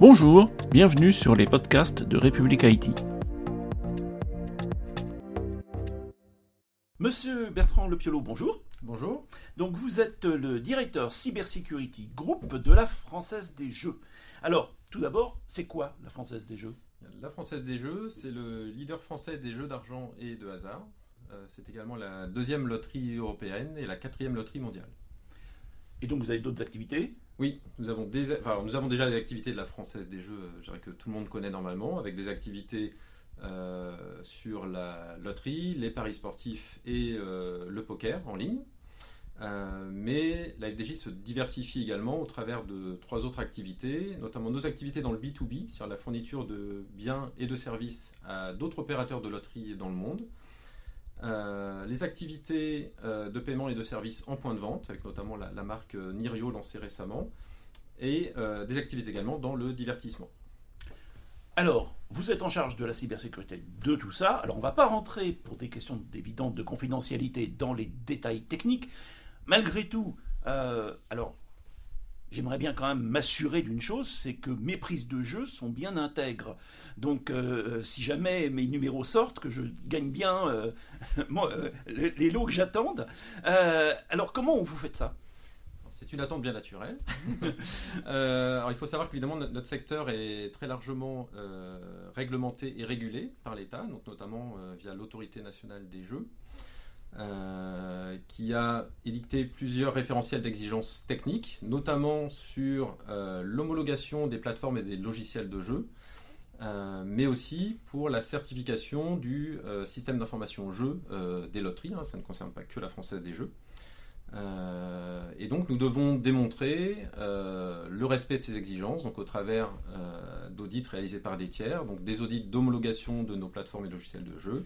Bonjour, bienvenue sur les podcasts de République Haïti. Monsieur Bertrand Lepiolo, bonjour. Bonjour. Donc vous êtes le directeur Cybersecurity Group de la Française des Jeux. Alors, tout d'abord, c'est quoi la Française des Jeux? La Française des Jeux, c'est le leader français des jeux d'argent et de hasard. Euh, c'est également la deuxième loterie européenne et la quatrième loterie mondiale. Et donc vous avez d'autres activités? Oui, nous avons, déjà les activités de la Française des Jeux, euh, je que tout le monde connaît normalement, avec des activités euh, sur la loterie, les paris sportifs et euh, le poker en ligne. mais la FDJ se diversifie également au travers de trois autres activités, notamment nos activités dans le B2B, sur la fourniture de biens et de services à d'autres opérateurs de loterie dans le monde, euh, les activités euh, de paiement et de services en point de vente, avec notamment la, marque euh, Nirio lancée récemment, et des activités également dans le divertissement. Alors, vous êtes en charge de la cybersécurité, de tout ça. Alors, on ne va pas rentrer pour des questions évidentes de confidentialité dans les détails techniques. Malgré tout, alors, j'aimerais bien quand même m'assurer d'une chose, c'est que mes prises de jeu sont bien intègres. Donc, euh, si jamais mes numéros sortent, que je gagne bien euh, euh, les lots que j'attende. alors, comment vous faites ça? C'est une attente bien naturelle. alors, il faut savoir qu'évidemment, notre secteur est très largement réglementé et régulé par l'État, donc notamment via l'autorité nationale des jeux. Euh, qui a édicté plusieurs référentiels d'exigence techniques, notamment sur euh, l'homologation des plateformes et des logiciels de jeu, euh, mais aussi pour la certification du système d'information jeu des loteries. Hein, ça ne concerne pas que la Française des Jeux. et donc nous devons démontrer le respect de ces exigences, donc au travers d'audits réalisés par des tiers, donc des audits d'homologation de nos plateformes et logiciels de jeu,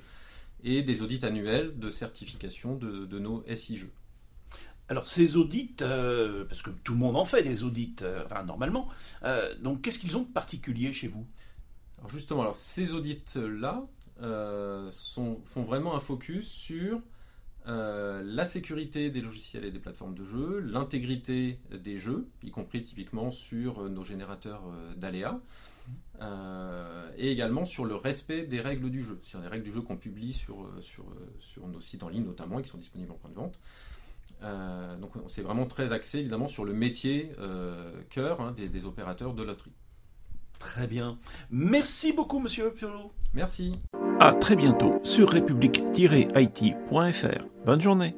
et des audits annuels de certification de, nos SIG. Alors ces audits, euh, parce que tout le monde en fait des audits, euh, enfin normalement, euh, donc qu'est-ce qu'ils ont de particulier chez vous? Alors justement, alors ces audits-là font vraiment un focus sur la sécurité des logiciels et des plateformes de jeu, l'intégrité des jeux, y compris typiquement sur nos générateurs d'aléas, euh, et également sur le respect des règles du jeu, c'est-à-dire les règles du jeu qu'on publie sur, euh, sur, euh, sur, nos sites en ligne notamment et qui sont disponibles en point de vente. donc c'est vraiment très axé évidemment sur le métier cœur hein, des, des, opérateurs de loterie. Très bien. Merci beaucoup Monsieur Piolo. Merci. À très bientôt sur république-it.fr. Bonne journée.